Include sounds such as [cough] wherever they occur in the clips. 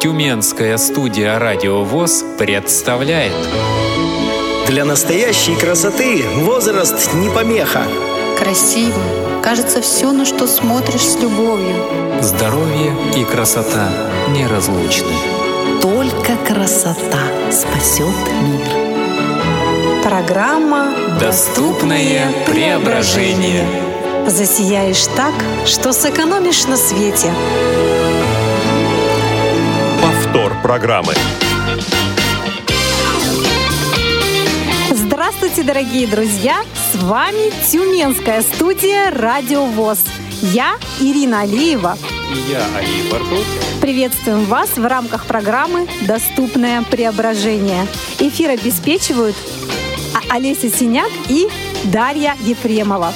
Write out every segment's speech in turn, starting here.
Тюменская студия «Радио ВОЗ» представляет Для настоящей красоты возраст не помеха Красиво. Кажется, все, на что смотришь с любовью. Здоровье и красота неразлучны. Только красота спасет мир. Программа Доступное преображение. «Засияешь так, что сэкономишь на свете». Программы. Здравствуйте, дорогие друзья! С вами Тюменская студия «Радио ВОЗ». Я Ирина Алиева. И я, Алия Барков. Приветствуем вас в рамках программы «Доступное преображение». Эфир обеспечивают А- Олеся Синяк и Дарья Ефремова.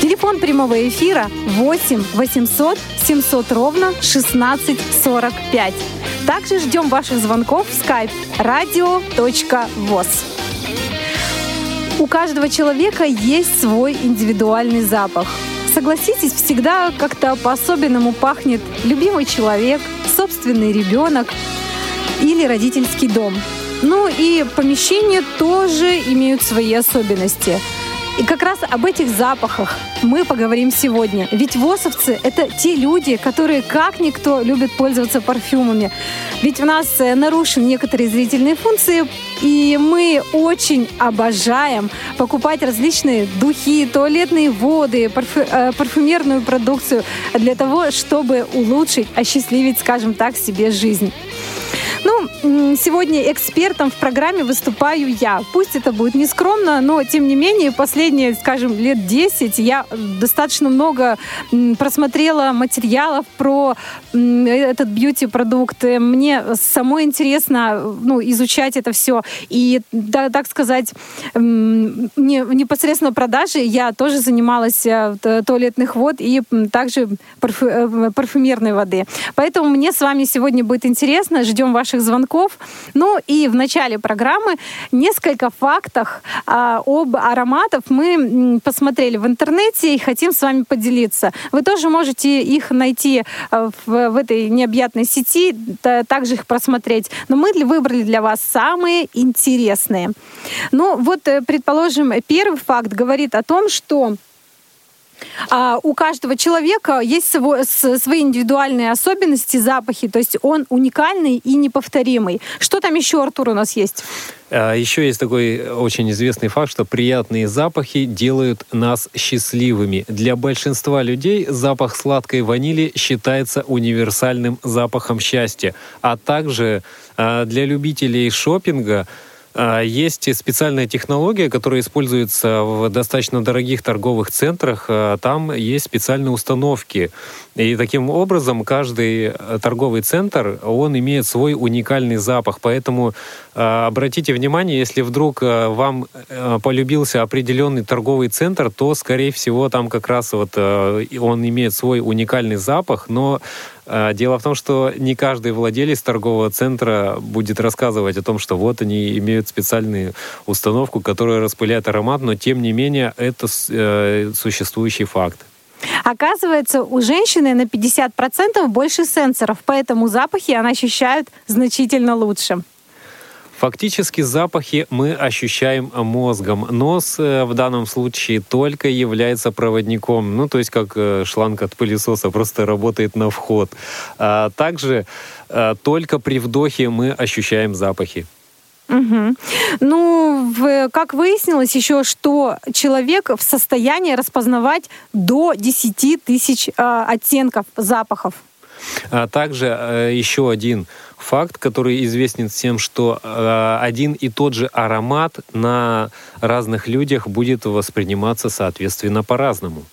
Телефон прямого эфира 8 800 700 ровно 1645. Также ждем ваших звонков в skype radio.voz. У каждого человека есть свой индивидуальный запах. Согласитесь, всегда как-то по-особенному пахнет любимый человек, собственный ребенок или родительский дом. Ну и помещения тоже имеют свои особенности. И как раз об этих запахах мы поговорим сегодня. Ведь ВОСовцы — это те люди, которые как никто любят пользоваться парфюмами. Ведь у нас э, нарушены некоторые зрительные функции, и мы очень обожаем покупать различные духи, туалетные воды, парфю- э, парфюмерную продукцию для того, чтобы улучшить, осчастливить, скажем так, себе жизнь. Ну, сегодня экспертом в программе выступаю я. Пусть это будет не скромно, но тем не менее последние, скажем, лет 10 я достаточно много просмотрела материалов про м, этот бьюти-продукт. Э, Мне самой интересно ну, изучать это все. И, да, так сказать, непосредственно продажи я тоже занималась э, туалетных вод и также парфю- э, парфюмерной воды. Поэтому мне с вами сегодня будет интересно. Ждем ваших звонков. Ну и в начале программы несколько фактов а, об ароматах мы посмотрели в интернете и хотим с вами поделиться. Вы тоже можете их найти а, в, в этой необъятной сети, та- также их просмотреть. Но мы для- выбрали для вас самые интересные. Ну вот, э, предположим, первый факт говорит о том, что у каждого человека есть свои индивидуальные особенности, запахи, то есть он уникальный и неповторимый. Что там еще, Артур, у нас есть? А, Еще есть такой очень известный факт, что приятные запахи делают нас счастливыми. Для большинства людей запах сладкой ванили считается универсальным запахом счастья. А также а, для любителей шопинга а, есть специальная технология, которая используется в достаточно дорогих торговых центрах. А, Там есть специальные установки. И таким образом каждый э, торговый центр, он имеет свой уникальный запах. Поэтому обратите внимание, если вдруг э, вам э, полюбился определенный торговый центр, то, скорее всего, там как раз вот э, он имеет свой уникальный запах, но э, Дело в том, что не каждый владелец торгового центра будет рассказывать о том, что вот они имеют специальную установку, которая распыляет аромат, но тем не менее это э, существующий факт. Оказывается, у женщины на 50% больше сенсоров, поэтому запахи она ощущает значительно лучше. Фактически запахи мы ощущаем мозгом. Нос э, в данном случае только является проводником. Ну, то есть как э, шланг от пылесоса просто работает на вход. А также э, только при вдохе мы ощущаем запахи. Мгм. Ну, в- как выяснилось еще, что человек в состоянии распознавать до 10 тысяч а, оттенков запахов. А также э, еще один факт, который известен всем, что э, один и тот же аромат на разных людях будет восприниматься, соответственно, по-разному.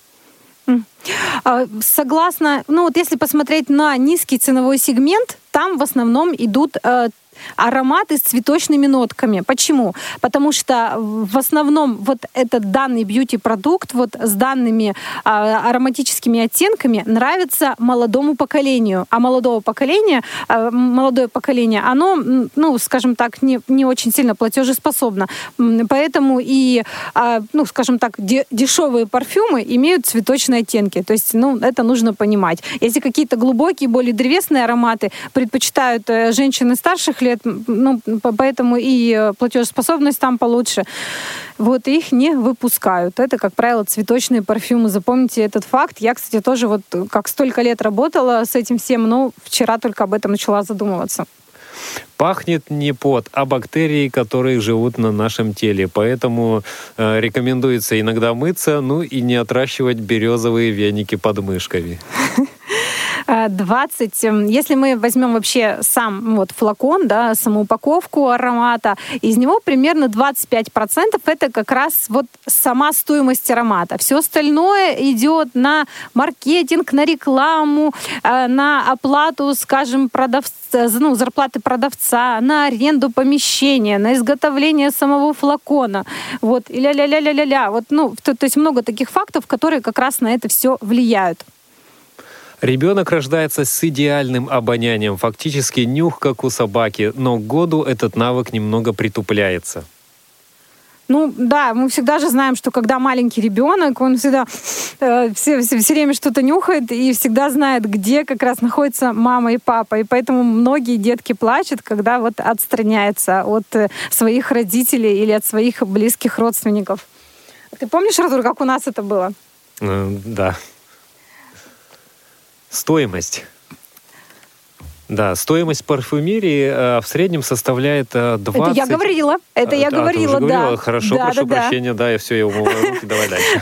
А, Согласно, ну вот если посмотреть на низкий ценовой сегмент, там в основном идут э, ароматы с цветочными нотками. Почему? Потому что в основном вот этот данный бьюти-продукт вот с данными а, ароматическими оттенками нравится молодому поколению. А молодого поколения, а, молодое поколение, оно, ну, скажем так, не, не очень сильно платежеспособно. Поэтому и, а, ну, скажем так, де, дешевые парфюмы имеют цветочные оттенки. То есть, ну, это нужно понимать. Если какие-то глубокие, более древесные ароматы предпочитают э, женщины старших лет, ну, поэтому и э, платежеспособность там получше. Вот их не выпускают. Это, как правило, цветочные парфюмы. Запомните этот факт. Я, кстати, тоже вот как столько лет работала с этим всем, но вчера только об этом начала задумываться. Пахнет не пот, а бактерии, которые живут на нашем теле. Поэтому э, рекомендуется иногда мыться, ну и не отращивать березовые веники под мышками. [laughs] 20. Эм, если мы возьмем вообще сам вот флакон, да, саму упаковку аромата, из него примерно 25% это как раз вот сама стоимость аромата. Все остальное идет на маркетинг, на рекламу, э, на оплату, скажем, продавца, ну, зарплаты продавца, на аренду помещения, на изготовление самого флакона. Вот, и ля-ля-ля-ля-ля-ля. Вот, ну, то, то есть много таких фактов, которые как раз на это все влияют. Ребенок рождается с идеальным обонянием, фактически нюх, как у собаки, но к году этот навык немного притупляется. Ну да, мы всегда же знаем, что когда маленький ребенок, он всегда э, все, все, все время что-то нюхает и всегда знает, где как раз находится мама и папа. И поэтому многие детки плачут, когда вот отстраняются от э, своих родителей или от своих близких родственников. Ты помнишь, Артур, как у нас это было? Э, да. Стоимость. Да, стоимость парфюмерии э, в среднем составляет э, 20... Это я говорила, это я а, говорила, да. Говорила? Хорошо, да, прошу да, прощения, да. да, я все, я умываю руки, давай дальше. [laughs]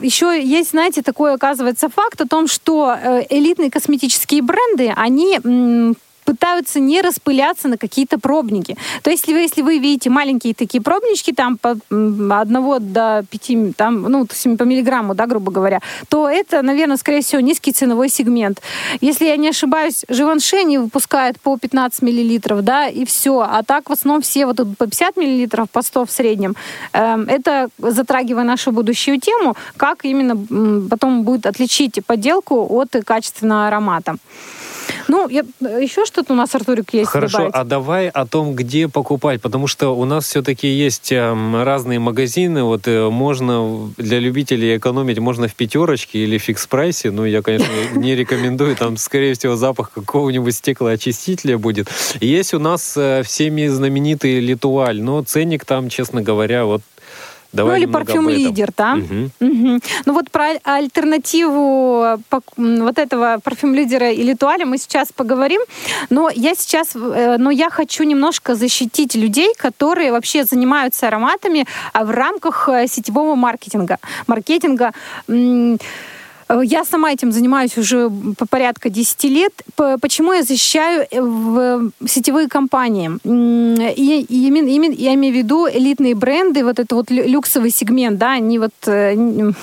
Еще есть, знаете, такой, оказывается, факт о том, что э, элитные косметические бренды, они пытаются не распыляться на какие-то пробники. То есть, если вы, если вы видите маленькие такие пробнички, там по одного до пяти, там, ну, по миллиграмму, да, грубо говоря, то это, наверное, скорее всего, низкий ценовой сегмент. Если я не ошибаюсь, Живанше не выпускает по 15 миллилитров, да, и все. А так в основном все вот по 50 миллилитров, по 100 в среднем. Эм, это, затрагивая нашу будущую тему, как именно потом будет отличить подделку от качественного аромата. Ну, я, еще что-то у нас, Артурик, есть Хорошо, добавить? а давай о том, где покупать, потому что у нас все-таки есть э, разные магазины, вот э, можно для любителей экономить, можно в пятерочке или в фикс-прайсе, ну, я, конечно, [laughs] не рекомендую, там, скорее всего, запах какого-нибудь стеклоочистителя будет. Есть у нас э, всеми знаменитый Литуаль, но ценник там, честно говоря, вот Давай ну или парфюм лидер, да? Угу. Угу. Ну вот про альтернативу вот этого парфюм лидера и литуаля мы сейчас поговорим. Но я сейчас, э, но я хочу немножко защитить людей, которые вообще занимаются ароматами а в рамках э, сетевого маркетинга. Маркетинга я сама этим занимаюсь уже по порядка 10 лет. Почему я защищаю э, в сетевые компании? И, и именно, я имею в виду элитные бренды, вот это вот люксовый сегмент, да, они вот э, [laughs] не,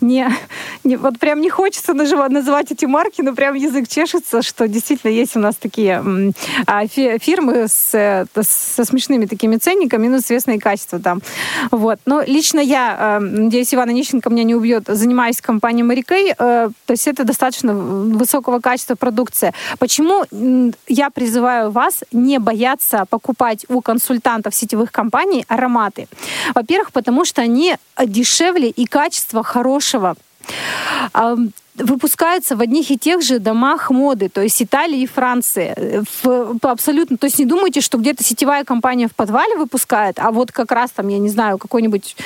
не, не вот прям не хочется называть эти марки, но прям язык чешется, что действительно есть у нас такие а, фирмы с, со смешными такими ценниками, ну, известные качества там. Вот. Но лично я, надеюсь, Иван Онищенко меня не убьет, занимаюсь компанией Мари Кей, э, то есть это достаточно высокого качества продукция. Почему я призываю вас не бояться покупать у консультантов сетевых компаний ароматы? Во-первых, потому что они дешевле и качество хорошего выпускаются в одних и тех же домах моды, то есть Италии и Франции. В, абсолютно, то есть не думайте, что где-то сетевая компания в подвале выпускает, а вот как раз там, я не знаю, какой-нибудь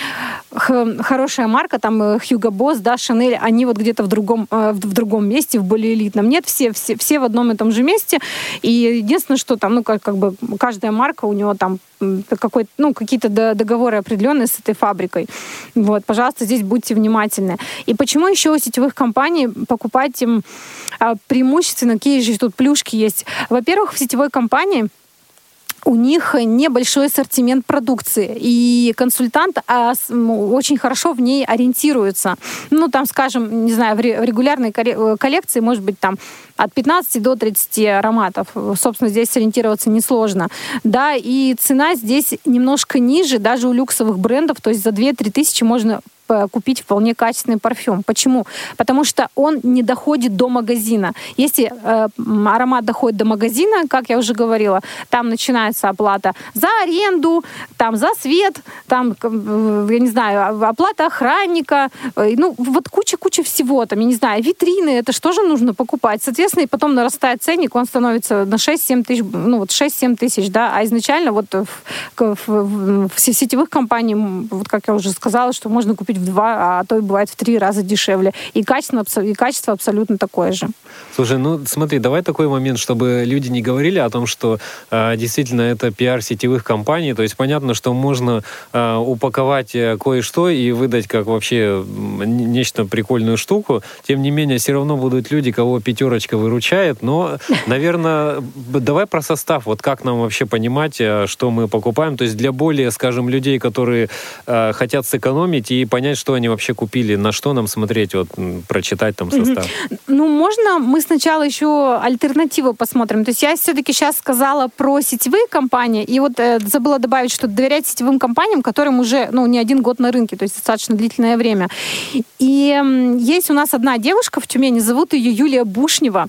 хорошая марка, там э, Hugo Boss, да, Chanel, они вот где-то в другом, э, в другом месте, в более элитном. Нет, все, все, все в одном и том же месте. И единственное, что там, ну, как, как бы каждая марка, у него там какой ну, какие-то договоры определенные с этой фабрикой. Вот, пожалуйста, здесь будьте внимательны. И почему еще у сетевых компаний покупать им а, преимущественно, какие же тут плюшки есть? Во-первых, в сетевой компании у них небольшой ассортимент продукции, и консультант а, очень хорошо в ней ориентируется. Ну, там, скажем, не знаю, в регулярной э, коллекции может быть там от 15 до 30 ароматов. Собственно, здесь ориентироваться несложно. Да, и цена здесь немножко ниже, даже у люксовых брендов, то есть за 2-3 тысячи можно купить вполне качественный парфюм. Почему? Потому что он не доходит до магазина. Если э, аромат доходит до магазина, как я уже говорила, там начинается оплата за аренду, там за свет, там, э, я не знаю, оплата охранника, э, ну, вот куча-куча всего, там, я не знаю, витрины, это что же нужно покупать? Соответственно, и потом нарастает ценник, он становится на 6-7 тысяч, ну, вот 6-7 тысяч, да, а изначально вот в, в, в, в сетевых компаниях, вот как я уже сказала, что можно купить в два, а то и бывает в три раза дешевле. И качество, и качество абсолютно такое же. Слушай, ну смотри, давай такой момент, чтобы люди не говорили о том, что э, действительно это пиар сетевых компаний. То есть понятно, что можно э, упаковать кое-что и выдать как вообще нечто прикольную штуку. Тем не менее, все равно будут люди, кого пятерочка выручает. Но, наверное, давай про состав. Вот как нам вообще понимать, э, что мы покупаем? То есть для более, скажем, людей, которые э, хотят сэкономить и понять, понять, что они вообще купили, на что нам смотреть, вот прочитать там состав? Ну, можно мы сначала еще альтернативу посмотрим. То есть я все-таки сейчас сказала про сетевые компании, и вот э, забыла добавить, что доверять сетевым компаниям, которым уже, ну, не один год на рынке, то есть достаточно длительное время. И э, есть у нас одна девушка в Тюмени, зовут ее Юлия Бушнева.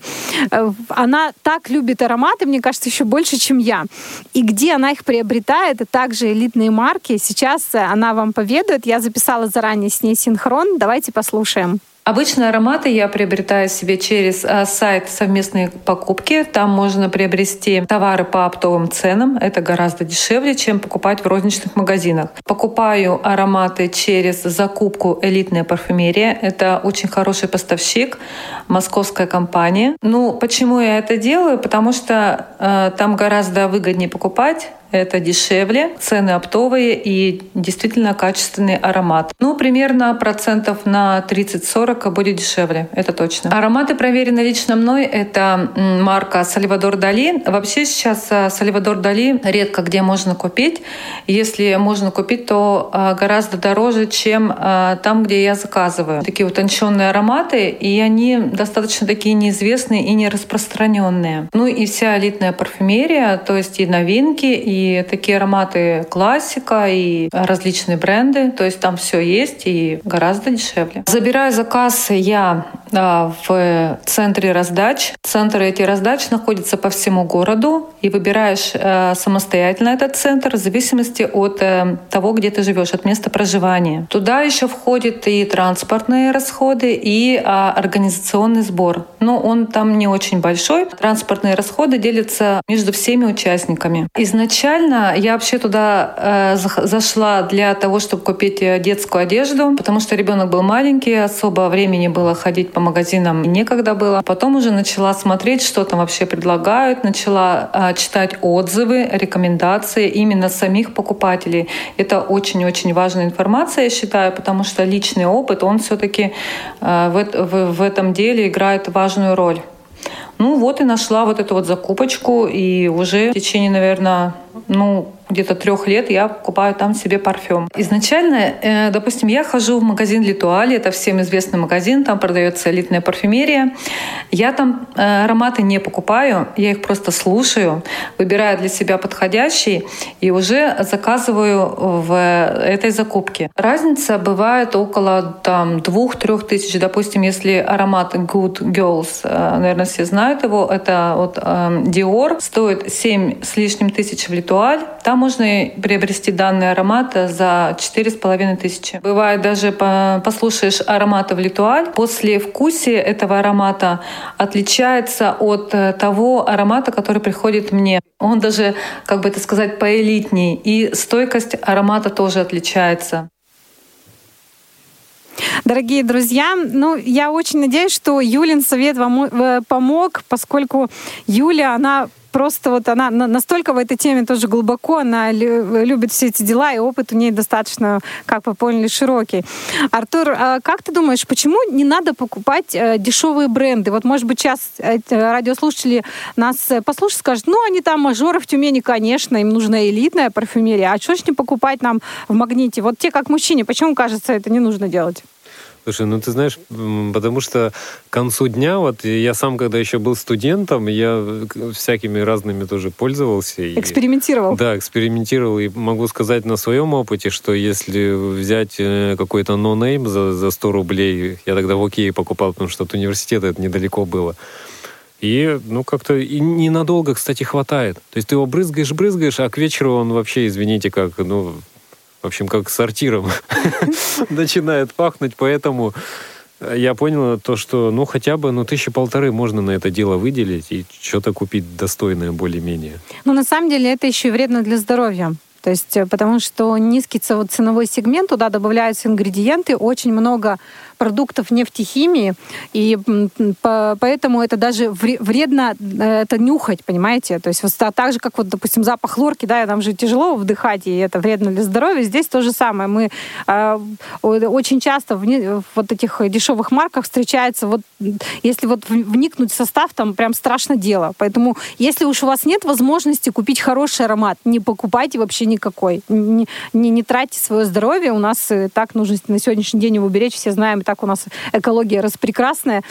Э, она так любит ароматы, мне кажется, еще больше, чем я. И где она их приобретает, и также элитные марки, сейчас э, она вам поведает. Я записала заранее заранее с ней синхрон. Давайте послушаем. Обычно ароматы я приобретаю себе через а, сайт совместные покупки. Там можно приобрести товары по оптовым ценам. Это гораздо дешевле, чем покупать в розничных магазинах. Покупаю ароматы через закупку «Элитная парфюмерия». Это очень хороший поставщик, московская компания. Ну, почему я это делаю? Потому что э, там гораздо выгоднее покупать это дешевле, цены оптовые и действительно качественный аромат. Ну, примерно процентов на 30-40 будет дешевле, это точно. Ароматы проверены лично мной. Это марка Сальвадор Дали. Вообще сейчас Сальвадор Дали редко где можно купить. Если можно купить, то а, гораздо дороже, чем а, там, где я заказываю. Такие утонченные ароматы, и они достаточно такие неизвестные и не распространенные. Ну и вся элитная парфюмерия, то есть и новинки, и такие ароматы классика, и различные бренды. То есть там все есть и гораздо дешевле. Забираю заказ я а, в центре раздач. Центры эти раздач находятся по всему городу. И выбираешь а, самостоятельно этот центр в зависимости от а, того, где ты живешь, от места проживания. Туда еще входит и транспортные расходы, и а, организационный сбор. Но он там не очень большой. Транспортные расходы делятся между всеми участниками. Изначально изначально я вообще туда э, зашла для того, чтобы купить э, детскую одежду, потому что ребенок был маленький, особо времени было ходить по магазинам некогда было. Потом уже начала смотреть, что там вообще предлагают, начала э, читать отзывы, рекомендации именно самих покупателей. Это очень-очень важная информация, я считаю, потому что личный опыт, он все-таки э, в, в, в этом деле играет важную роль. Ну вот и нашла вот эту вот закупочку, и уже в течение, наверное, ну, где-то трех лет я покупаю там себе парфюм. Изначально, э, допустим, я хожу в магазин Литуали, это всем известный магазин, там продается элитная парфюмерия. Я там э, ароматы не покупаю, я их просто слушаю, выбираю для себя подходящий и уже заказываю в этой закупке. Разница бывает около там двух-трех тысяч. Допустим, если аромат Good Girls, э, наверное, все знают его, это вот Dior, стоит 7 с лишним тысяч в Литуаль, там можно приобрести данный аромат за четыре с половиной тысячи. Бывает даже послушаешь ароматы в Литуаль, после вкусия этого аромата отличается от э, того аромата, который приходит мне. Он даже, как бы это сказать, поэлитней. И стойкость аромата тоже отличается. Дорогие друзья, ну, я очень надеюсь, что Юлин совет вам э, помог, поскольку Юля, она просто вот она настолько в этой теме тоже глубоко, она любит все эти дела, и опыт у нее достаточно, как вы поняли, широкий. Артур, а как ты думаешь, почему не надо покупать э, дешевые бренды? Вот, может быть, сейчас э, радиослушатели нас послушают, скажут, ну, они там мажоры в Тюмени, конечно, им нужна элитная парфюмерия, а что ж не покупать нам в магните? Вот те, как мужчине, почему, кажется, это не нужно делать? Слушай, ну ты знаешь, потому что к концу дня, вот я сам, когда еще был студентом, я всякими разными тоже пользовался. И, экспериментировал. Да, экспериментировал. И могу сказать на своем опыте, что если взять э, какой-то нонейм за, за 100 рублей, я тогда в Окей покупал, потому что от университета это недалеко было. И, ну, как-то и ненадолго, кстати, хватает. То есть ты его брызгаешь, брызгаешь, а к вечеру он вообще, извините, как, ну, в общем, как сортиром [laughs] начинает пахнуть, поэтому я понял то, что, ну, хотя бы, ну, тысячи полторы можно на это дело выделить и что-то купить достойное более-менее. Ну, на самом деле, это еще и вредно для здоровья. То есть, э, потому что низкий ценовой сегмент, туда добавляются ингредиенты, очень много продуктов нефтехимии, и поэтому это даже вредно э, это нюхать, понимаете? То есть вот так же, как вот, допустим, запах лорки, да, нам же тяжело вдыхать, и это вредно для здоровья. Здесь то же самое. Мы э, очень часто в, вот этих дешевых марках встречается вот, если вот вникнуть в состав, там прям страшно дело. Поэтому если уж у вас нет возможности купить хороший аромат, не покупайте вообще никакой. Не, не, не тратьте свое здоровье. У нас так нужно на сегодняшний день его беречь. Все знаем, так у нас экология распрекрасная.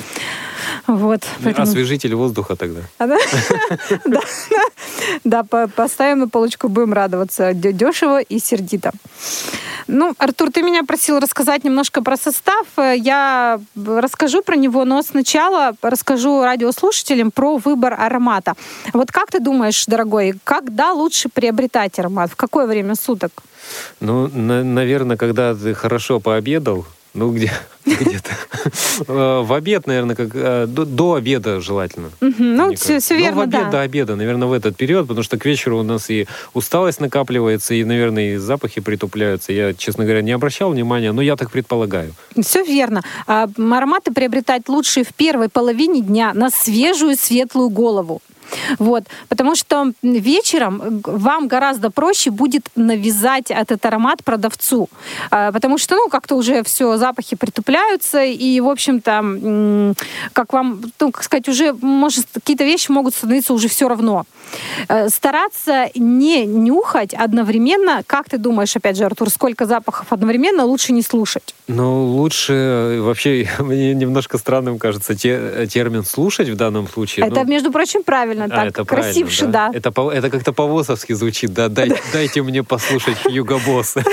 Вот, поэтому... Освежитель воздуха тогда. А, да, [laughs] да, поставим на полочку, будем радоваться. Дешево и сердито. Ну, Артур, ты меня просил рассказать немножко про состав. Я расскажу про него, но сначала расскажу радиослушателям про выбор аромата. Вот как ты думаешь, дорогой, когда лучше приобретать аромат? В какое время суток? Ну, на- наверное, когда ты хорошо пообедал, ну, где, [laughs] где-то. Э, в обед, наверное, как э, до, до обеда желательно. Ну, все, все верно, в обед, да. до обеда, наверное, в этот период, потому что к вечеру у нас и усталость накапливается, и, наверное, и запахи притупляются. Я, честно говоря, не обращал внимания, но я так предполагаю. Все верно. А, ароматы приобретать лучше в первой половине дня на свежую светлую голову. Вот. Потому что вечером вам гораздо проще будет навязать этот аромат продавцу. А, потому что, ну, как-то уже все, запахи притупляются, и, в общем-то, как вам, ну, как сказать, уже, может, какие-то вещи могут становиться уже все равно. Э, стараться не нюхать одновременно. Как ты думаешь, опять же, Артур, сколько запахов одновременно лучше не слушать? Ну, лучше э, вообще, [laughs] мне немножко странным кажется те, термин «слушать» в данном случае. Это, ну, между прочим, правильно, а, так это красивше, да. да. Это, это как-то по-восовски звучит, да, Дай, дайте мне послушать Юго Босс. [laughs]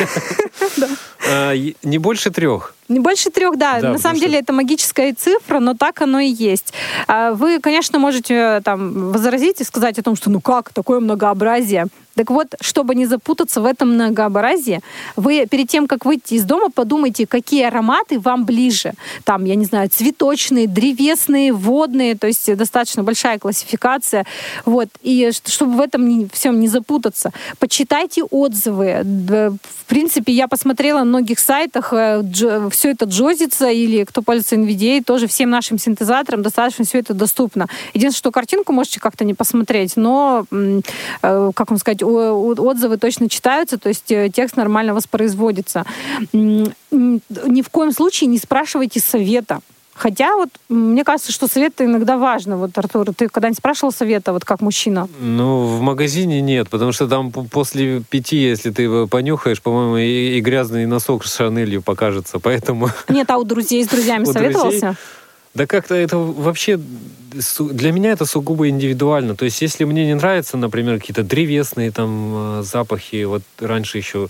А, не больше трех. Не больше трех, да. да На самом деле это магическая цифра, но так оно и есть. А, вы, конечно, можете э, там возразить и сказать о том, что ну как, такое многообразие. Так вот, чтобы не запутаться в этом многообразии, вы перед тем, как выйти из дома, подумайте, какие ароматы вам ближе. Там, я не знаю, цветочные, древесные, водные, то есть достаточно большая классификация. Вот. И чтобы в этом не, всем не запутаться, почитайте отзывы. В принципе, я посмотрела на многих сайтах, э, все это джозится, или кто пользуется NVDA, тоже всем нашим синтезаторам достаточно все это доступно. Единственное, что картинку можете как-то не посмотреть, но, э, как вам сказать, отзывы точно читаются, то есть э, текст нормально воспроизводится. Ни в коем случае не спрашивайте совета. Хотя вот мне кажется, что совет иногда важно. Вот, Артур, ты когда-нибудь спрашивал совета, вот как мужчина? Ну, в магазине нет, потому что там после пяти, если ты понюхаешь, по-моему, и, и грязный носок с шанелью покажется, поэтому... Нет, а у друзей с друзьями [laughs] советовался? Да как-то это вообще для меня это сугубо индивидуально. То есть, если мне не нравятся, например, какие-то древесные там э, запахи, вот раньше еще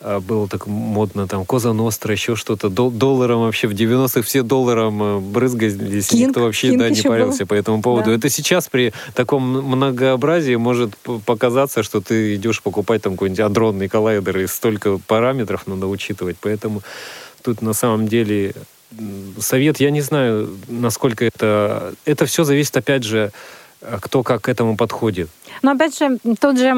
э, было так модно, там, Коза Ностра, еще что-то, долларом вообще, в 90-х все долларом э, брызгались, Кинг, никто вообще Кинг да, не парился был. по этому поводу. Да. Это сейчас при таком многообразии может показаться, что ты идешь покупать там какой-нибудь адронный коллайдер, и столько параметров надо учитывать. Поэтому тут на самом деле совет, я не знаю, насколько это... Это все зависит, опять же, кто как к этому подходит. Но опять же, тут же,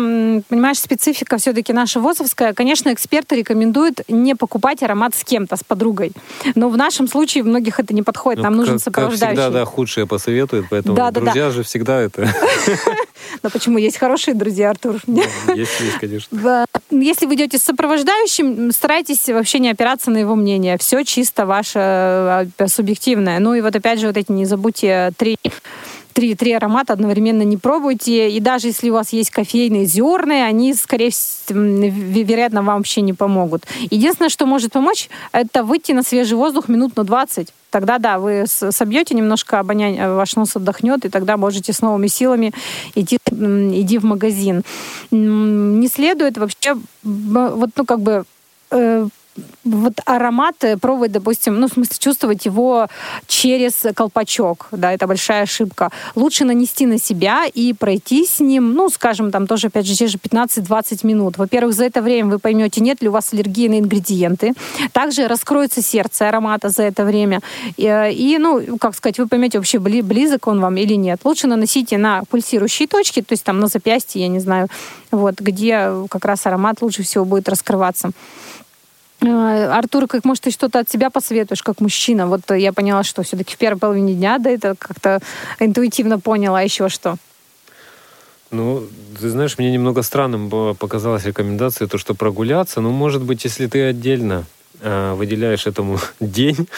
понимаешь, специфика все-таки наша ВОЗовская. Конечно, эксперты рекомендуют не покупать аромат с кем-то, с подругой. Но в нашем случае многих это не подходит. Ну, Нам нужен как, сопровождающий. Как всегда, да, худшее посоветуют, поэтому да, друзья да, да. же всегда это... [laughs] Но почему есть хорошие друзья, Артур? Есть, есть, конечно. Если вы идете с сопровождающим, старайтесь вообще не опираться на его мнение. Все чисто ваше э, субъективное. Ну и вот опять же, вот эти не забудьте три три, три аромата одновременно не пробуйте. И даже если у вас есть кофейные зерны, они, скорее всего, вероятно, вам вообще не помогут. Единственное, что может помочь, это выйти на свежий воздух минут на 20. Тогда, да, вы собьете немножко обоняние, э, ваш нос отдохнет, и тогда можете с новыми силами идти, иди в магазин. Не следует вообще, вот, ну, как бы э, вот аромат пробовать, допустим, ну, в смысле, чувствовать его через колпачок, да, это большая ошибка. Лучше нанести на себя и пройти с ним, ну, скажем, там тоже, опять же, те же 15-20 минут. Во-первых, за это время вы поймете, нет ли у вас аллергии на ингредиенты. Также раскроется сердце аромата за это время. И, и ну, как сказать, вы поймете, вообще близок он вам или нет. Лучше наносите на пульсирующие точки, то есть там на запястье, я не знаю, вот, где как раз аромат лучше всего будет раскрываться. Э, Артур, как может ты что-то от себя посоветуешь, как мужчина? Вот я поняла, что все-таки в первой половине дня, да, это как-то интуитивно поняла, а еще что? Ну, ты знаешь, мне немного странным показалась рекомендация, то, что прогуляться. Ну, может быть, если ты отдельно э, выделяешь этому [laughs] день.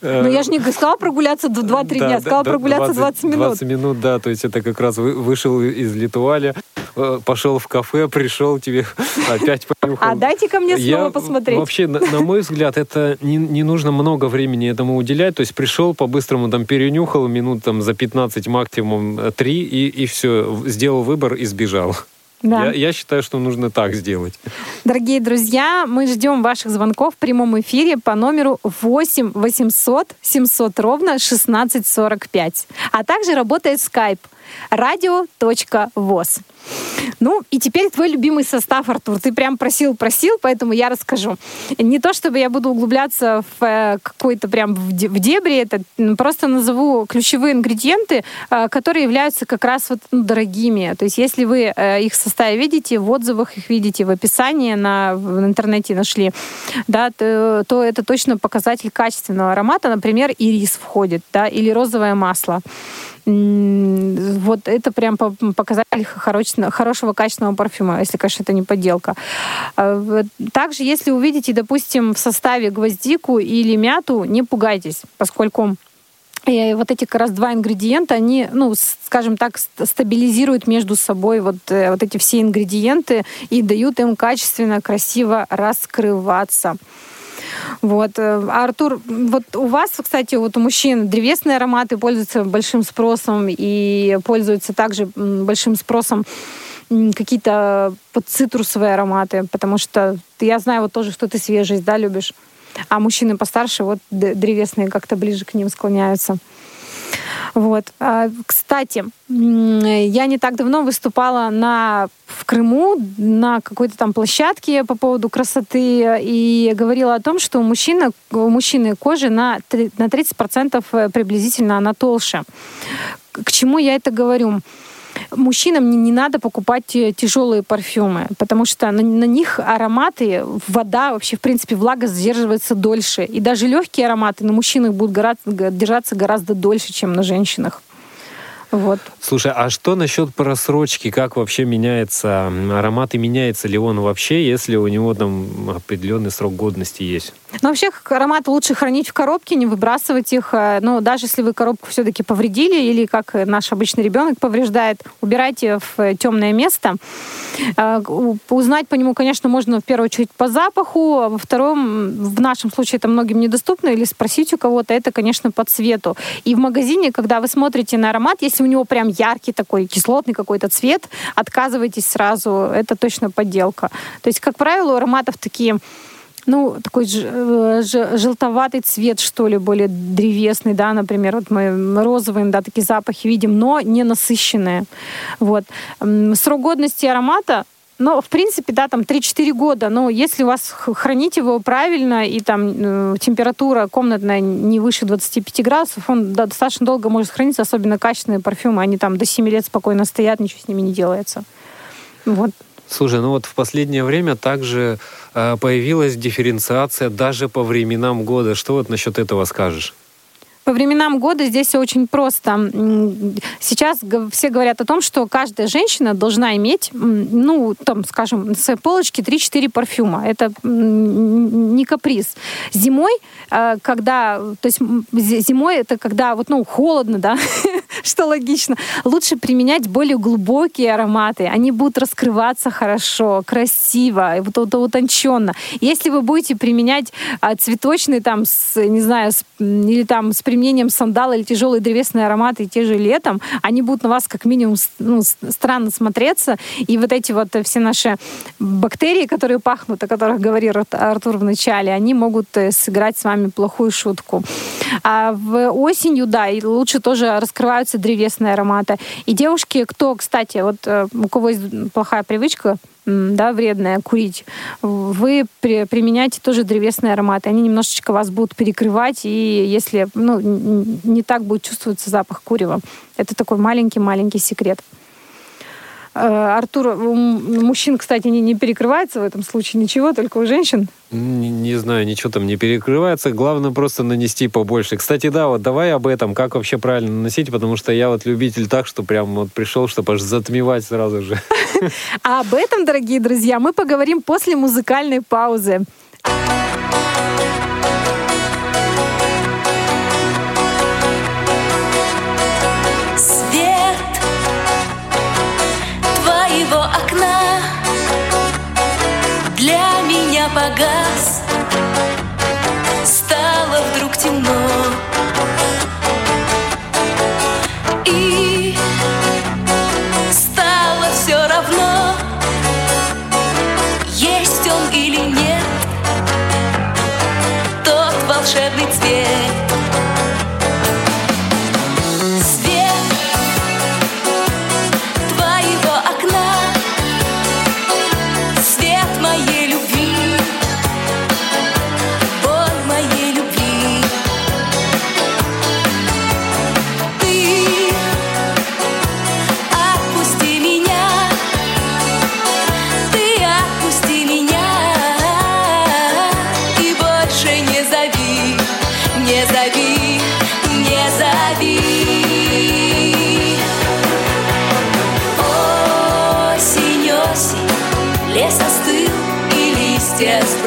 Ну, я же не сказала прогуляться 2-3 дня, сказала прогуляться 20 минут. 20 минут, да, то есть это как раз вышел из Литуаля, э, пошел в кафе, пришел, тебе [laughs] опять понюхал. А дайте ко мне снова я, посмотреть. Вообще, на, на мой взгляд, это не, не нужно много времени этому уделять, то есть пришел, по-быстрому там перенюхал, минут там за 15 максимум 3, и, и все, сделал выбор и сбежал. Да. Я, я считаю, что нужно так сделать. Дорогие друзья, мы ждем ваших звонков в прямом эфире по номеру 8 800 700 ровно 1645. А также работает Skype radio.voz. Ну, и теперь твой любимый состав, Артур. Ты прям просил-просил, поэтому я расскажу. Не то, чтобы я буду углубляться в э, какой-то прям в дебри, это просто назову ключевые ингредиенты, э, которые являются как раз вот ну, дорогими. То есть если вы э, их в составе видите, в отзывах их видите, в описании на, в интернете нашли, да, то, то это точно показатель качественного аромата. Например, ирис входит, да, или розовое масло вот это прям показатель хорошего качественного парфюма, если, конечно, это не подделка. А, также, если увидите, допустим, в составе гвоздику или мяту, не пугайтесь, поскольку и вот эти как раз два ингредиента, они, ну, скажем так, стабилизируют между собой вот, э, вот эти все ингредиенты и дают им качественно, красиво раскрываться. Вот. Э, Артур, вот у вас, кстати, вот у мужчин древесные ароматы пользуются большим спросом и пользуются также большим спросом какие-то цитрусовые ароматы, потому что я знаю вот тоже, что ты свежесть, да, любишь. А мужчины постарше вот древесные как-то ближе к ним склоняются. Вот. А, кстати, я не так давно выступала на, в Крыму на какой-то там площадке по поводу красоты и говорила о том, что у мужчины, у мужчины кожи на, на 30% э, приблизительно она толще. К чему я это говорю? Мужчинам не, не надо покупать тяжелые парфюмы, потому что на, на них ароматы, вода, вообще, в принципе, влага задерживается дольше. И даже легкие ароматы на мужчинах будут гораздо, держаться гораздо дольше, чем на женщинах. Вот. Слушай, а что насчет просрочки? Как вообще меняется аромат и меняется ли он вообще, если у него там определенный срок годности есть? Ну, вообще аромат лучше хранить в коробке, не выбрасывать их. Э, ну, даже если вы коробку все-таки повредили или как наш обычный ребенок повреждает, убирайте в темное место. Э, узнать по нему, конечно, можно в первую очередь по запаху, а во втором, в нашем случае это многим недоступно, или спросить у кого-то, это, конечно, по цвету. И в магазине, когда вы смотрите на аромат, если у него прям яркий такой кислотный какой-то цвет, отказывайтесь сразу, это точно подделка. То есть, как правило, у ароматов такие ну, такой э, желтоватый цвет, что ли, более древесный, да, например, вот мы розовые, да, такие запахи видим, но не насыщенные. Вот. Срок годности аромата но, в принципе, да, там 3-4 года. Но если у вас хранить его правильно и там э, температура комнатная не выше 25 градусов, он да, достаточно долго может храниться, особенно качественные парфюмы. Они там до 7 лет спокойно стоят, ничего с ними не делается. Вот. Слушай, ну вот в последнее время также э, появилась дифференциация даже по временам года. Что вот насчет этого скажешь? По временам года здесь все очень просто. Сейчас все говорят о том, что каждая женщина должна иметь, ну, там, скажем, на своей полочке 3-4 парфюма. Это не каприз. Зимой, э, когда, то есть зимой это когда вот, ну, холодно, да, [laughs] [laughs] что логично, лучше применять более глубокие ароматы. Они будут раскрываться хорошо, красиво, вот, вот, утонченно. Если вы будете применять а, цветочный там, с, не знаю, с, или там с применением сандала или тяжелые древесные ароматы, те же летом, они будут на вас как минимум ну, странно смотреться. И вот эти вот все наши бактерии, которые пахнут, о которых говорил Ар- Артур в начале, они могут э, сыграть с вами плохую шутку. А в осенью, да, и лучше тоже раскрываются древесные ароматы. И девушки, кто, кстати, вот э, у кого есть плохая привычка, да, вредная, курить, вы при- применяйте тоже древесные ароматы. Они немножечко вас будут перекрывать, и если ну, не так будет чувствоваться запах курева. Это такой маленький-маленький секрет. Э, Артур, у мужчин, кстати, не, не перекрывается в этом случае ничего, только у женщин. Не, не знаю, ничего там не перекрывается. Главное просто нанести побольше. Кстати, да, вот давай об этом, как вообще правильно наносить, потому что я вот любитель так, что прям вот пришел, чтобы аж затмевать сразу же. [laughs] А об этом, дорогие друзья, мы поговорим после музыкальной паузы. Свет твоего окна для меня погас, стало вдруг темно.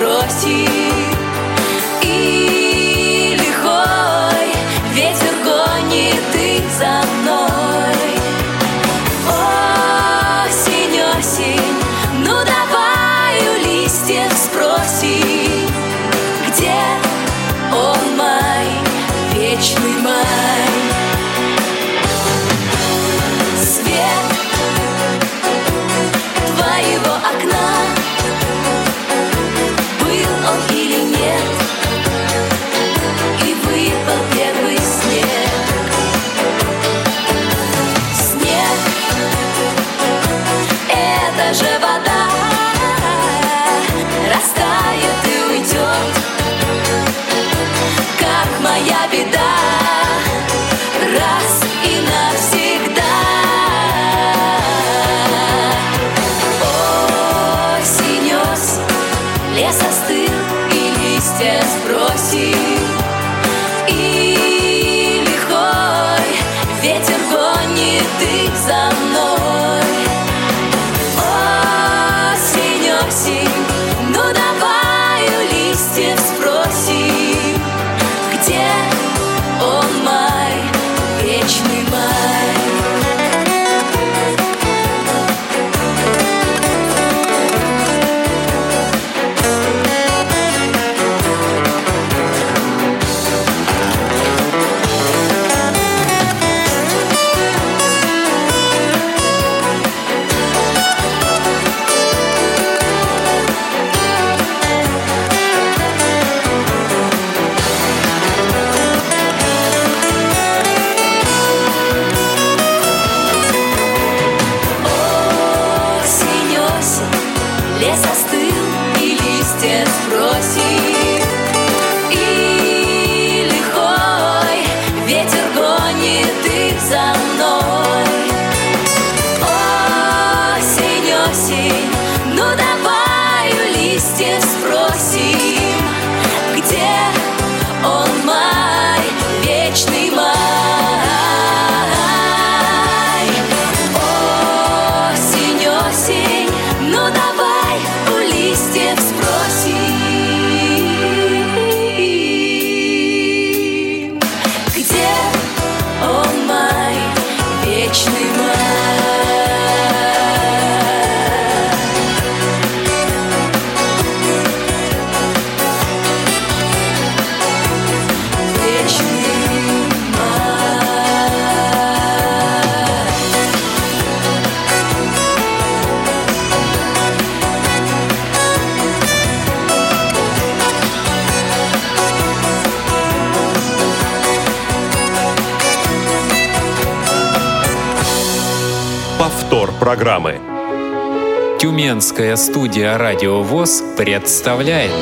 Листья программы. Тюменская студия «Радио ВОЗ» представляет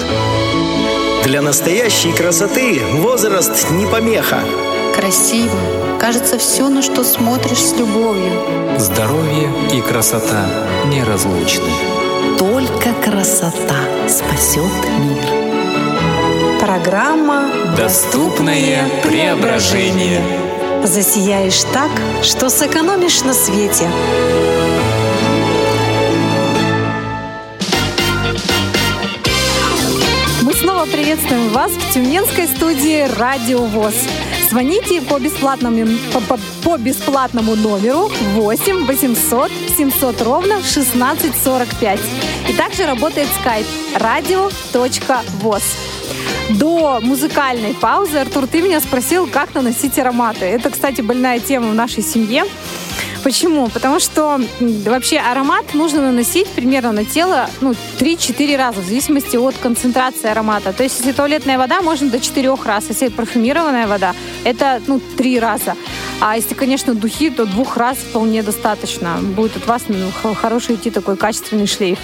Для настоящей красоты возраст не помеха. Красиво. Кажется, все, на что смотришь с любовью. «Здоровье и красота неразлучны». Только красота спасет мир. Программа Доступное преображение. «Засияешь так, что сэкономишь на свете». Приветствуем вас в Тюменской студии «Радио ВОЗ». Звоните по бесплатному, по, по- по бесплатному номеру 8 800 700 ровно 1645. И также работает скайп radio.voz. До музыкальной паузы, Артур, ты меня спросил, как наносить ароматы. Это, кстати, больная тема в нашей семье. Почему? Потому что вообще аромат нужно наносить примерно на тело ну, 3-4 раза, в зависимости от концентрации аромата. То есть, если туалетная вода, можно до 4 раз. Если парфюмированная вода, это ну, 3 раза. А если, конечно, духи, то двух раз вполне достаточно. Будет от вас ну, хороший идти такой качественный шлейф.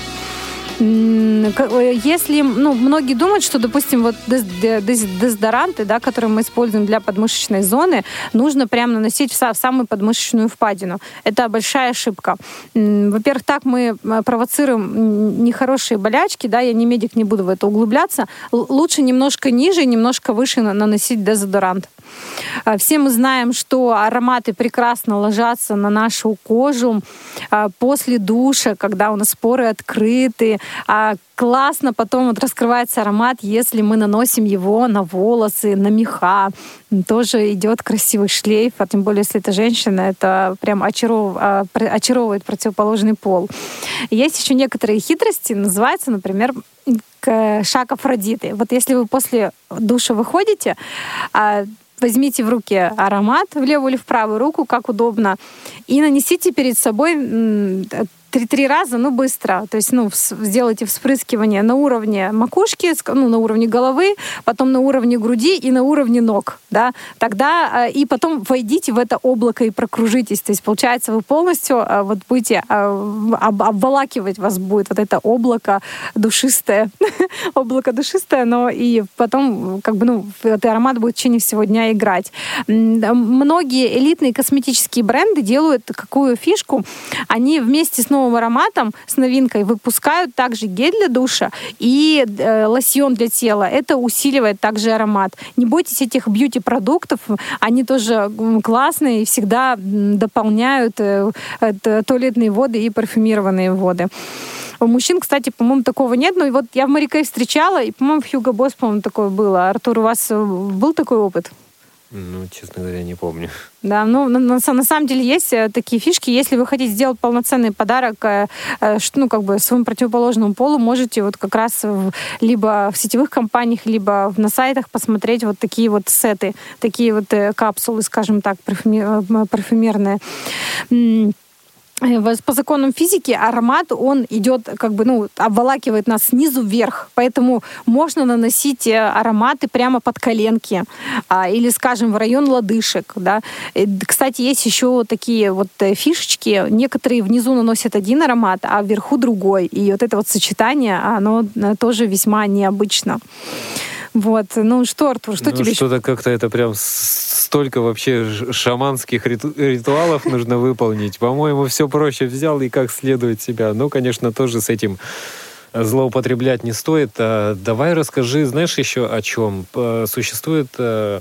Э, Если, ну, многие думают, что, допустим, вот дез- де- дез- дезодоранты, да, которые мы используем для подмышечной зоны, нужно прям наносить в, са- в самую подмышечную впадину. Это большая ошибка. Во-первых, так мы провоцируем нехорошие болячки, да, я не медик, не буду в это углубляться. Лучше немножко ниже немножко выше на- наносить дезодорант. А, Все мы знаем, что ароматы прекрасно ложатся на нашу кожу а, после душа, когда у нас поры открыты. А, Классно потом вот раскрывается аромат, если мы наносим его на волосы, на меха. Тоже идет красивый шлейф, а тем более, если это женщина, это прям очаров- а, очаровывает противоположный пол. Есть еще некоторые хитрости, называется, например, шаг Афродиты. Вот если вы после душа выходите, а, возьмите в руки аромат в левую или в правую руку, как удобно, и нанесите перед собой м, три-три раза, ну, быстро. То есть, ну, сделайте вспрыскивание на уровне макушки, ну, на уровне головы, потом на уровне груди и на уровне ног, да. Тогда, э, и потом войдите в это облако и прокружитесь. То есть, получается, вы полностью э, вот будете э, об- обволакивать вас будет вот это облако душистое. [laughs] облако душистое, но и потом, как бы, ну, этот аромат будет в течение всего дня играть. Многие элитные косметические бренды делают какую фишку. Они вместе с новым ароматом, с новинкой, выпускают также гель для душа и э, лосьон для тела. Это усиливает также аромат. Не бойтесь этих бьюти-продуктов. Они тоже классные и всегда дополняют э, это туалетные воды и парфюмированные воды. У мужчин, кстати, по-моему, такого нет. Но вот я в Мари Кей встречала, и, по-моему, в Хьюго Босс, по-моему, такое было. Артур, у вас э, был такой опыт? Ну, честно говоря, не помню. Да, ну на, на на самом деле есть э, такие фишки. Если вы хотите сделать полноценный подарок, э, э, ну как бы своему противоположному полу, можете вот как раз в- либо в сетевых компаниях, либо на сайтах посмотреть вот такие вот сеты, такие вот капсулы, скажем так, парфюме- парфюмерные. Э, по законам физики аромат, он идет, как бы, ну, обволакивает нас снизу вверх. Поэтому можно наносить э, ароматы прямо под коленки а, или, скажем, в район лодыжек. Да. Э, Кстати, есть еще такие вот фишечки. Некоторые внизу наносят один аромат, а вверху другой. И вот это вот сочетание, оно тоже весьма необычно. Вот. Ну что, Артур, что ну, тебе что-то как-то это прям столько вообще шаманских риту- ритуалов нужно выполнить. По-моему, все проще взял и как следует себя. Ну, конечно, тоже с этим злоупотреблять не стоит. А давай расскажи, знаешь, еще о чем? Существует э,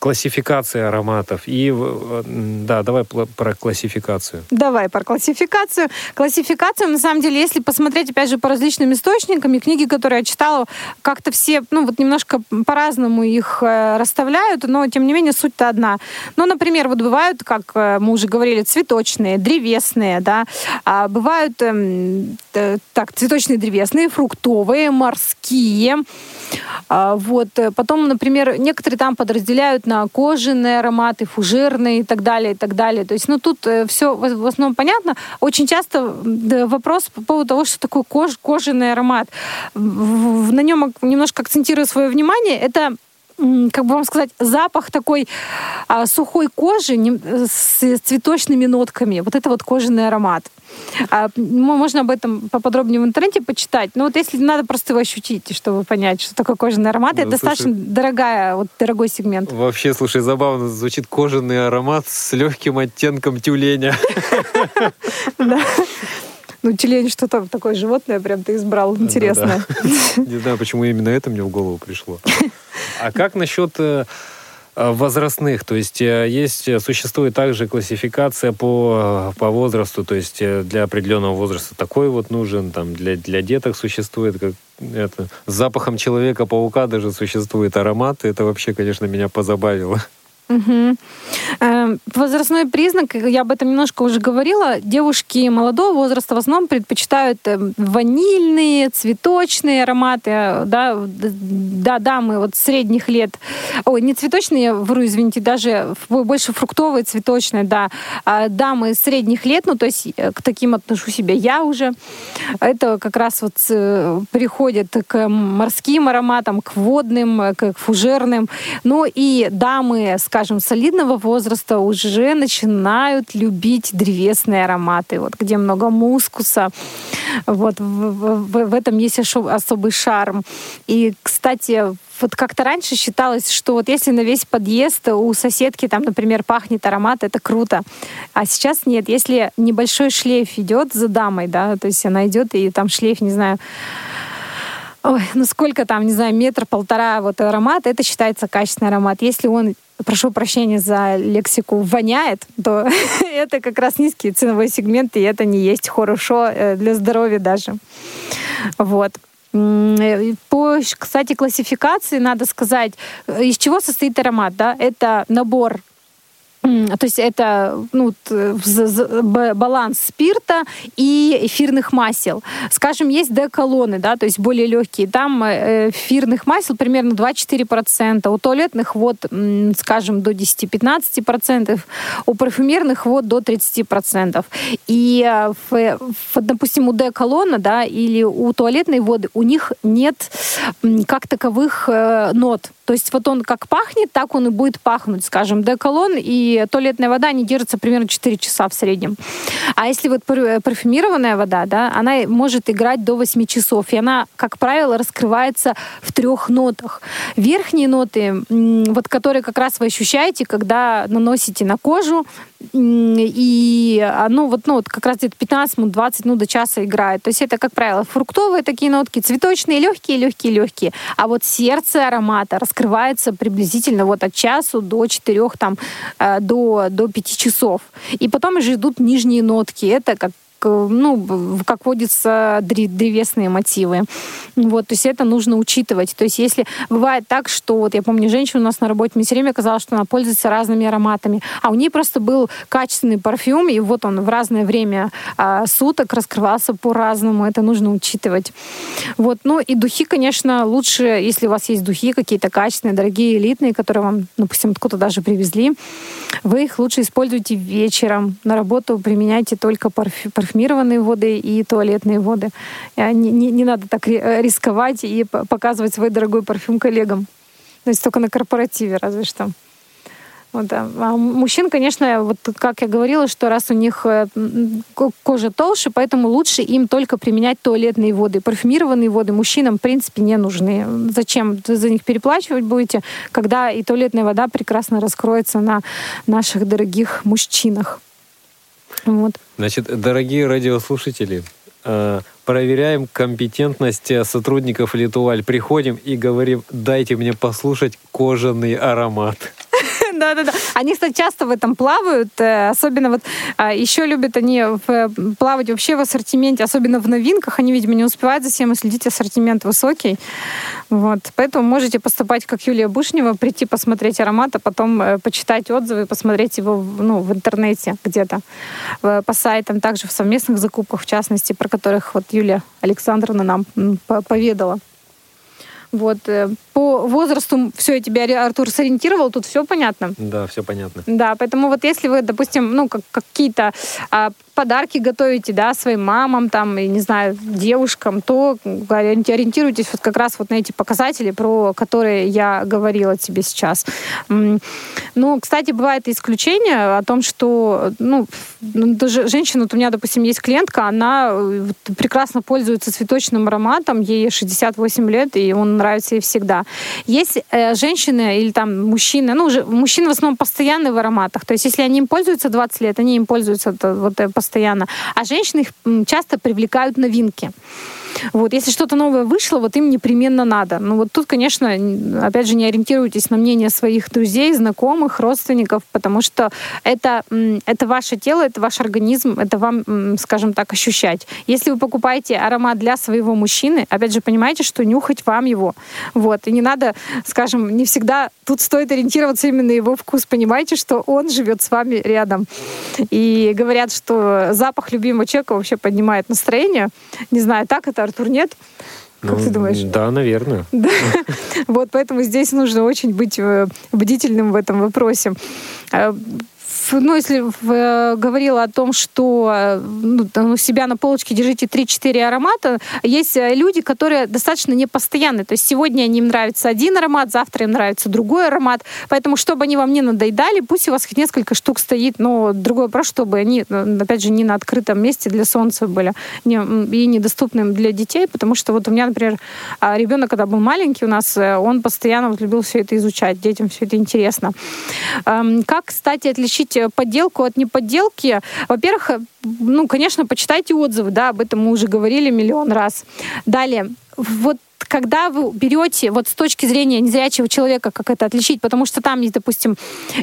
классификация ароматов. И, э, да, давай про классификацию. Давай про классификацию. Классификацию, на самом деле, если посмотреть, опять же, по различным источникам, и книги, которые я читала, как-то все, ну, вот немножко по-разному их э, расставляют, но, тем не менее, суть-то одна. Ну, например, вот бывают, как э, мы уже говорили, цветочные, древесные, да, а бывают, э, так, цветочные, древесные, фруктовые, морские, а, вот. Потом, например, некоторые там подразделяют на кожаные ароматы, фужерные и так далее, и так далее. То есть, ну, тут все в основном понятно. Очень часто вопрос по поводу того, что такое кож- кожаный аромат. На нем немножко акцентирую свое внимание. Это как бы вам сказать, запах такой а, сухой кожи нем- с цветочными нотками. Вот это вот кожаный аромат. А, можно об этом поподробнее в интернете почитать. Но вот если надо просто его ощутить, чтобы понять, что такое кожаный аромат, Ну, это достаточно слушай. дорогая, вот дорогой сегмент. Вообще, слушай, забавно звучит кожаный аромат с легким оттенком тюленя. [laughs] Да. Ну, тюлень что-то такое животное прям ты избрал. Интересно. Не знаю, почему именно это мне в голову пришло. [laughs] А как насчет э, возрастных? То есть э, есть, э, существует также классификация по, по возрасту, то есть для определенного возраста такой вот нужен, там для, для деток существует как это, с запахом Человека-паука даже существует аромат, и это вообще, конечно, меня позабавило. Э, Возрастной признак, я об этом немножко уже говорила, девушки молодого возраста в основном предпочитают э, ванильные, цветочные ароматы, э, да, да, дамы вот средних лет, ой, не цветочные, я вру, извините, даже больше фруктовые, цветочные, да, А дамы средних лет, ну, то есть э, к таким отношу себя я уже, это как раз вот э, приходит к морским ароматам, к водным, э, к фужерным. Ну и дамы, скажем, солидного возраста уже начинают любить древесные ароматы, вот где много мускуса. Вот в, в- в- этом есть особый шарм. И, кстати, вот как-то раньше считалось, что вот если на весь подъезд у соседки там, например, пахнет аромат, это круто. А сейчас нет. Если небольшой шлейф идет за дамой, да, то есть она идет и там шлейф, не знаю, Ой, ну сколько там, не знаю, метр-полтора вот аромат, это считается качественный аромат. Если он, прошу прощения за лексику, воняет, то [laughs] это как раз низкий ценовой сегмент, и это не есть хорошо э, для здоровья даже. Вот. Э, По, кстати, классификации надо сказать, э, из чего состоит аромат, да? Это набор То есть это ну, б- баланс спирта и эфирных масел. Скажем, есть деколоны, да, то есть более легкие. Там э, эфирных масел примерно 2-4%. У туалетных вод, скажем, до 10-15%. У парфюмерных вод до 30%. И, э, в, допустим, у деколона, да, или у туалетной воды у них нет как таковых э, нот. То есть вот он как пахнет, так он и будет пахнуть. Скажем, деколон и туалетная вода, они держатся примерно 4 часа в среднем. А если вот э, парфюмированная вода, да, она может играть до 8 часов. И она, как правило, раскрывается в трех нотах. Верхние ноты, вот которые как раз вы ощущаете, когда наносите на кожу, и оно вот, ну, вот как раз где-то 15 минут, 20 минут до часа играет. То есть это, как правило, фруктовые такие нотки, цветочные, легкие, легкие, легкие. А вот сердце аромата раскрывается приблизительно вот от часу до 4, там, э, до, до 5 часов. И потом уже идут нижние нотки. Это как ну, как водится, дре- древесные мотивы. Вот, то есть это нужно учитывать. То есть если бывает так, что, вот я помню, женщина у нас на работе мне все время казалось, что она пользуется разными ароматами, а у нее просто был качественный парфюм, и вот он в разное время а, суток раскрывался по-разному. Это нужно учитывать. Вот, ну и духи, конечно, лучше, если у вас есть духи какие-то качественные, дорогие, элитные, которые вам, допустим, откуда даже привезли, вы их лучше используйте вечером. На работу применяйте только парфю- парфюмированные воды и туалетные воды. Э, Не, не- не надо так э, рисковать и показывать свой дорогой парфюм коллегам. То есть только на корпоративе разве что. Вот, да. А мужчин, конечно, вот как я говорила, что раз у них э, кожа толще, поэтому лучше им только применять туалетные воды. Парфюмированные воды мужчинам, в принципе, не нужны. Зачем за них переплачивать будете, когда и туалетная вода прекрасно раскроется на наших дорогих мужчинах. Вот. Значит, дорогие радиослушатели, э, проверяем компетентность сотрудников Литуаль. Приходим и говорим, дайте мне послушать кожаный аромат. [laughs] [laughs] Да-да-да. Они, кстати, часто в этом плавают. э, Особенно вот а, еще любят они э, плавать вообще в ассортименте, особенно в новинках. Они, видимо, не успевают за всем и следить, ассортимент высокий. Вот. Поэтому можете поступать, как Юлия Бушнева, прийти посмотреть аромат, а потом э, почитать отзывы, посмотреть его ну, в интернете где-то, по сайтам, также в совместных закупках, в частности, про которых вот Юлия Александровна нам поведала. Вот. э, По возрасту все я тебя, Артур, сориентировал, тут все понятно. Да, все понятно. Да, поэтому вот если вы, допустим, ну, как, какие-то а, подарки готовите, да, своим мамам, там, и, не знаю, девушкам, то ориенти- ориентируйтесь вот как раз вот на эти показатели, про которые я говорила тебе сейчас. Ну, кстати, бывает исключение о том, что, ну, ну, даже женщина, вот у меня, допустим, есть клиентка, она э, прекрасно пользуется цветочным ароматом, ей 68 лет, и он нравится ей всегда. Есть э, женщины или там мужчины, ну, мужчины в основном постоянные в ароматах, то есть если они им пользуются 20 лет, они им пользуются вот э, постоянно, а женщины их часто привлекают новинки. Вот, если что-то новое вышло, вот им непременно надо. Ну вот тут, конечно, опять же, не ориентируйтесь на мнение своих друзей, знакомых, родственников, потому что это, это ваше тело, это ваш организм, это вам, скажем так, ощущать. Если вы покупаете аромат для своего мужчины, опять же, понимаете, что нюхать вам его. Вот, и не надо, скажем, не всегда тут стоит ориентироваться именно на его вкус. Понимаете, что он живет с вами рядом. И говорят, что запах любимого человека вообще поднимает настроение. Не знаю, так это, Артур, нет? Как Ну, ты думаешь? Да, наверное. [laughs] Да. Вот поэтому здесь нужно очень быть э, бдительным в этом вопросе. Ну, если э, говорила о том, что э, ну, там у себя на полочке держите 3-4 аромата, есть э, люди, которые достаточно непостоянные. То есть сегодня им нравится один аромат, завтра им нравится другой аромат. Поэтому, чтобы они вам не надоедали, пусть у вас их несколько штук стоит, но другой вопрос, чтобы они, опять же, не на открытом месте для солнца были не- и недоступным для детей, потому что вот у меня, например, а, ребенок, когда был маленький у нас, он постоянно вот любил все это изучать, детям все это интересно. Эм, Как, кстати, отличить подделку от неподделки? Во-первых, ну, конечно, почитайте отзывы, да, об этом мы уже говорили миллион раз. Далее, вот когда вы берете вот с точки зрения незрячего человека, как это отличить, потому что там, допустим,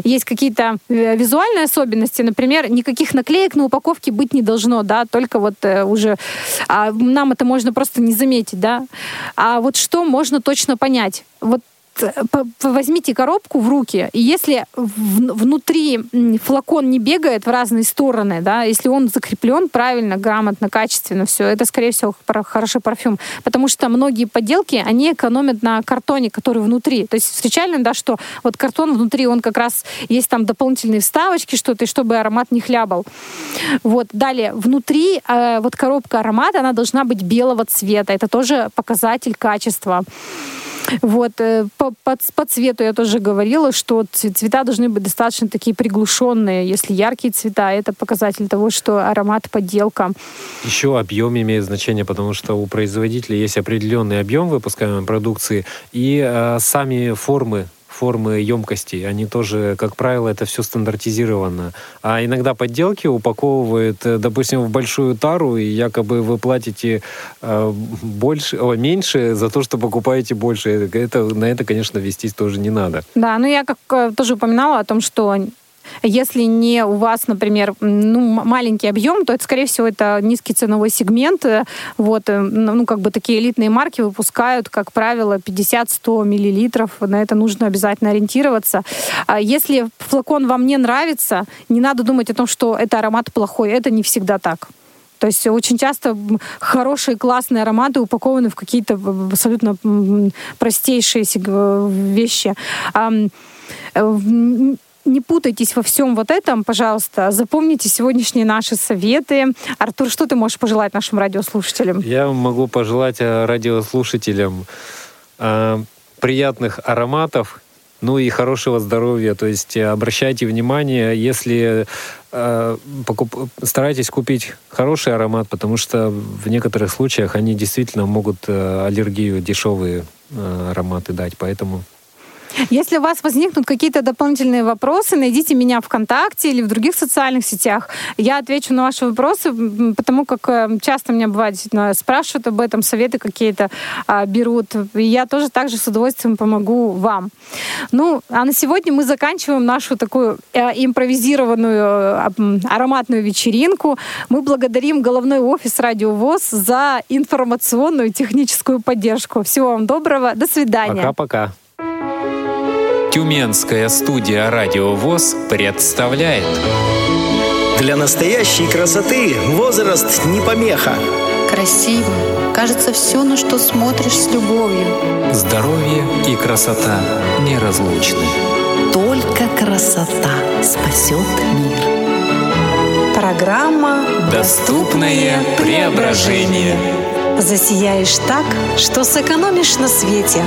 есть какие-то э, визуальные особенности, например, никаких наклеек на упаковке быть не должно, да, только вот э, уже а, нам это можно просто не заметить, да. А вот что можно точно понять? Вот возьмите коробку в руки, и если внутри флакон не бегает в разные стороны, да, если он закреплен правильно, грамотно, качественно, все, это, скорее всего, хороший парфюм. Потому что многие подделки, они экономят на картоне, который внутри. То есть встречали, да, что вот картон внутри, он как раз есть там дополнительные вставочки, что-то, и чтобы аромат не хлябал. Вот. Далее, внутри э, вот коробка аромата, она должна быть белого цвета. Это тоже показатель качества. Вот, э, по, по, по цвету я тоже говорила, что цвета должны быть достаточно такие приглушенные. Если яркие цвета, это показатель того, что аромат подделка. Еще объем имеет значение, потому что у производителя есть определенный объем выпускаемой продукции и э, сами формы формы емкости, они тоже, как правило, это все стандартизировано. А иногда подделки упаковывают, э, допустим, в большую тару, и якобы вы платите э, больше, о, меньше за то, что покупаете больше. Это, на это, конечно, вестись тоже не надо. Да, ну я как э, тоже упоминала о том, что если не у вас, например, ну, маленький объем, то это, скорее всего, это низкий ценовой сегмент. Э, Вот, э, ну, как бы такие элитные марки выпускают, как правило, 50-100 миллилитров. На это нужно обязательно ориентироваться. А Если флакон вам не нравится, не надо думать о том, что это аромат плохой. Это не всегда так. То есть очень часто хорошие, классные ароматы упакованы в какие-то абсолютно простейшие э, вещи. Не путайтесь во всем вот этом, пожалуйста. Запомните сегодняшние наши советы. Артур, что ты можешь пожелать нашим радиослушателям? Я могу пожелать э, радиослушателям э, приятных ароматов, ну и хорошего здоровья. То есть э, обращайте внимание, если э, покуп- старайтесь купить хороший аромат, потому что в некоторых случаях они действительно могут э, аллергию дешевые э, ароматы дать. Поэтому Если у вас возникнут какие-то дополнительные вопросы, найдите меня ВКонтакте или в других социальных сетях. Я отвечу на ваши вопросы, потому как э, часто меня бывает спрашивают об этом, советы какие-то а, берут. И я тоже также с удовольствием помогу вам. Ну, а на сегодня мы заканчиваем нашу такую э, импровизированную э, ароматную вечеринку. Мы благодарим головной офис Радио ВОЗ за информационную техническую поддержку. Всего вам доброго. До свидания. Пока-пока. Тюменская студия «Радио ВОЗ» представляет Для настоящей красоты возраст не помеха. Красиво. Кажется, все, на что смотришь с любовью. Здоровье и красота неразлучны. Только красота спасет мир. Программа Доступное преображение. «Засияешь так, что сэкономишь на свете».